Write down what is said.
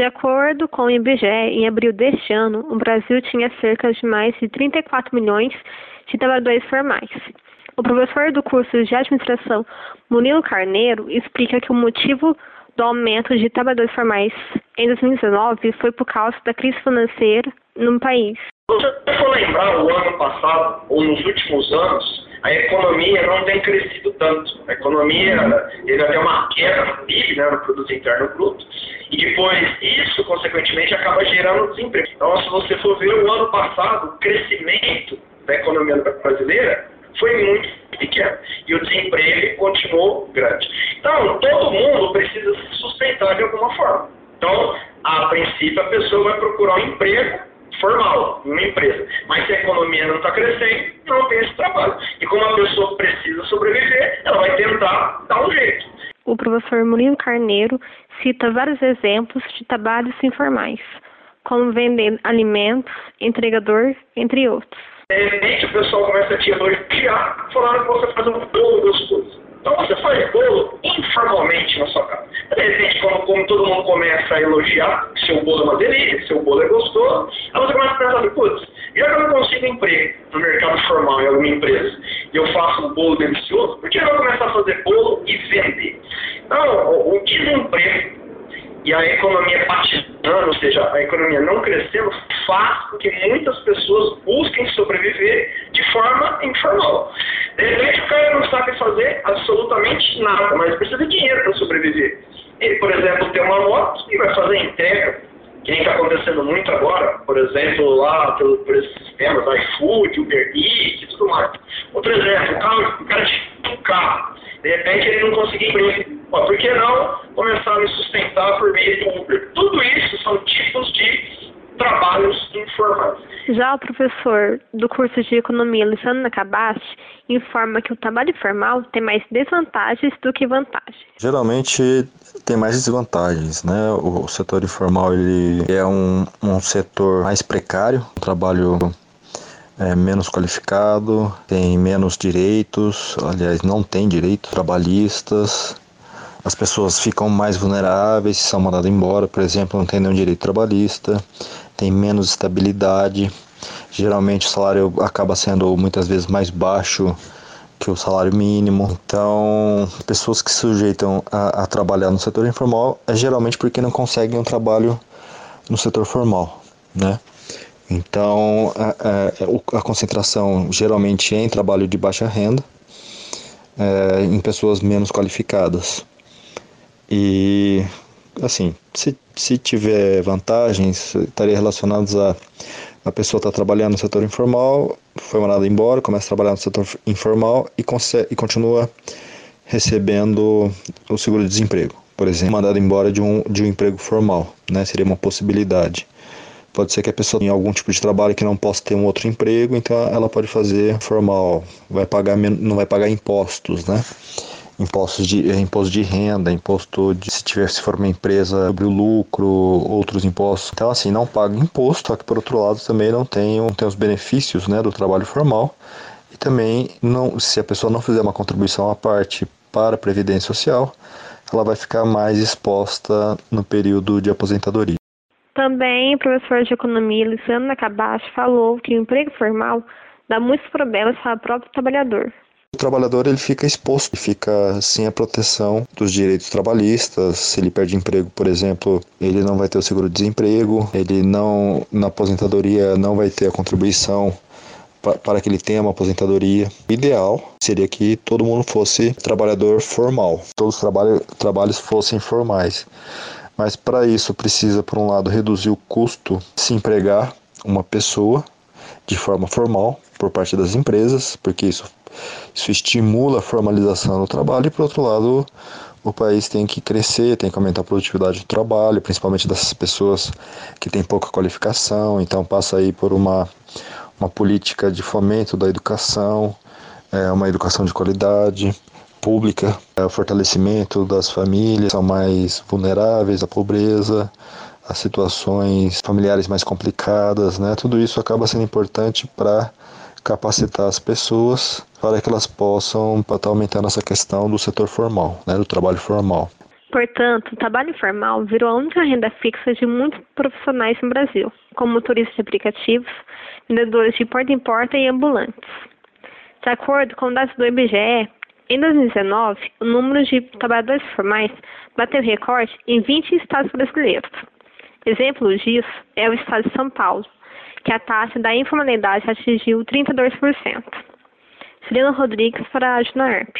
De acordo com o IBGE, em abril deste ano, o Brasil tinha cerca de mais de 34 milhões de trabalhadores formais. O professor do curso de administração, Murilo Carneiro, explica que o motivo do aumento de trabalhadores formais em 2019 foi por causa da crise financeira no país. Se você for lembrar o ano passado, ou nos últimos anos, a economia não tem crescido tanto. A economia teve até uma queda no PIB, né, no Produto Interno Bruto, e depois isso, consequentemente, acaba gerando desemprego. Então, se você for ver o ano passado, o crescimento da economia brasileira foi muito pequeno e o desemprego continuou grande. Então, todo mundo precisa se sustentar de alguma forma. Então, a princípio, a pessoa vai procurar um emprego formal, em uma empresa. Mas se a economia não está crescendo, não tem esse trabalho. E como a pessoa precisa sobreviver, ela vai tentar dar um jeito. O professor Murilo Carneiro cita vários exemplos de trabalhos informais, como vender alimentos, entregador, entre outros. De repente o pessoal começa a te elogiar, falando que você faz um bolo gostoso. Então você faz bolo informalmente na sua casa. De repente, como, como todo mundo começa a elogiar seu bolo é uma delícia, seu bolo é gostoso, aí você começa a pensar, putz, já que eu não consigo emprego no mercado formal em alguma empresa e eu faço um bolo delicioso, por que eu vou começar a fazer bolo e vender? Então, o, o desemprego e a economia patinando, ou seja, a economia não crescendo, faz com que muitas pessoas busquem sobreviver de forma informal. De repente, o cara não sabe fazer absolutamente nada, mas precisa de dinheiro para sobreviver. Ele, por exemplo, tem uma moto e vai fazer entrega, que nem está acontecendo muito agora, por exemplo, lá por, por esses sistemas, iFood, Uber Eats e tudo mais. Outro exemplo, o, carro, o cara tinha um carro, de repente ele não conseguia emprego por que não começar a me sustentar por meio do Uber? Tudo isso são tipos de. Já o professor do curso de Economia, Luciano Nakabashi, informa que o trabalho informal tem mais desvantagens do que vantagens. Geralmente tem mais desvantagens, né? O setor informal ele é um, um setor mais precário, um trabalho é, menos qualificado, tem menos direitos, aliás, não tem direitos trabalhistas, as pessoas ficam mais vulneráveis, são mandadas embora, por exemplo, não tem nenhum direito trabalhista, tem menos estabilidade. Geralmente o salário acaba sendo muitas vezes mais baixo que o salário mínimo. Então, pessoas que se sujeitam a, a trabalhar no setor informal é geralmente porque não conseguem um trabalho no setor formal, né? Então, a, a, a concentração geralmente é em trabalho de baixa renda, é, em pessoas menos qualificadas. E assim, se, se tiver vantagens, estaria relacionados a a pessoa está trabalhando no setor informal, foi mandada embora, começa a trabalhar no setor informal e, e continua recebendo o seguro-desemprego, por exemplo, mandada embora de um, de um emprego formal, né? Seria uma possibilidade. Pode ser que a pessoa tenha algum tipo de trabalho que não possa ter um outro emprego, então ela pode fazer formal, vai pagar não vai pagar impostos, né? Impostos de, é, imposto de renda, imposto de se tiver se for uma empresa sobre o lucro, outros impostos. Então assim, não paga imposto, só que por outro lado também não tem, tem os benefícios né, do trabalho formal. E também não, se a pessoa não fizer uma contribuição à parte para a Previdência Social, ela vai ficar mais exposta no período de aposentadoria. Também o professor de economia Luciano Nakabashi falou que o emprego formal dá muitos problemas para o próprio trabalhador. O trabalhador ele fica exposto, fica sem a proteção dos direitos trabalhistas. Se ele perde emprego, por exemplo, ele não vai ter o seguro-desemprego, ele não na aposentadoria não vai ter a contribuição para que ele tenha uma aposentadoria. O ideal seria que todo mundo fosse trabalhador formal, todos os trabalho, trabalhos fossem formais. Mas para isso precisa, por um lado, reduzir o custo de se empregar uma pessoa de forma formal por parte das empresas, porque isso isso estimula a formalização do trabalho e, por outro lado, o país tem que crescer, tem que aumentar a produtividade do trabalho, principalmente dessas pessoas que têm pouca qualificação, então passa aí por uma, uma política de fomento da educação, é, uma educação de qualidade pública, é, o fortalecimento das famílias são mais vulneráveis à pobreza, a situações familiares mais complicadas, né? Tudo isso acaba sendo importante para capacitar as pessoas para que elas possam estar aumentando essa questão do setor formal, né, do trabalho formal. Portanto, o trabalho informal virou a única renda fixa de muitos profissionais no Brasil, como motoristas de aplicativos, vendedores de porta em porta e ambulantes. De acordo com dados do IBGE, em 2019, o número de trabalhadores formais bateu recorde em 20 estados brasileiros. Exemplo disso é o estado de São Paulo, que a taxa da informalidade atingiu 32%. Celina Rodrigues para a Ajunaerp.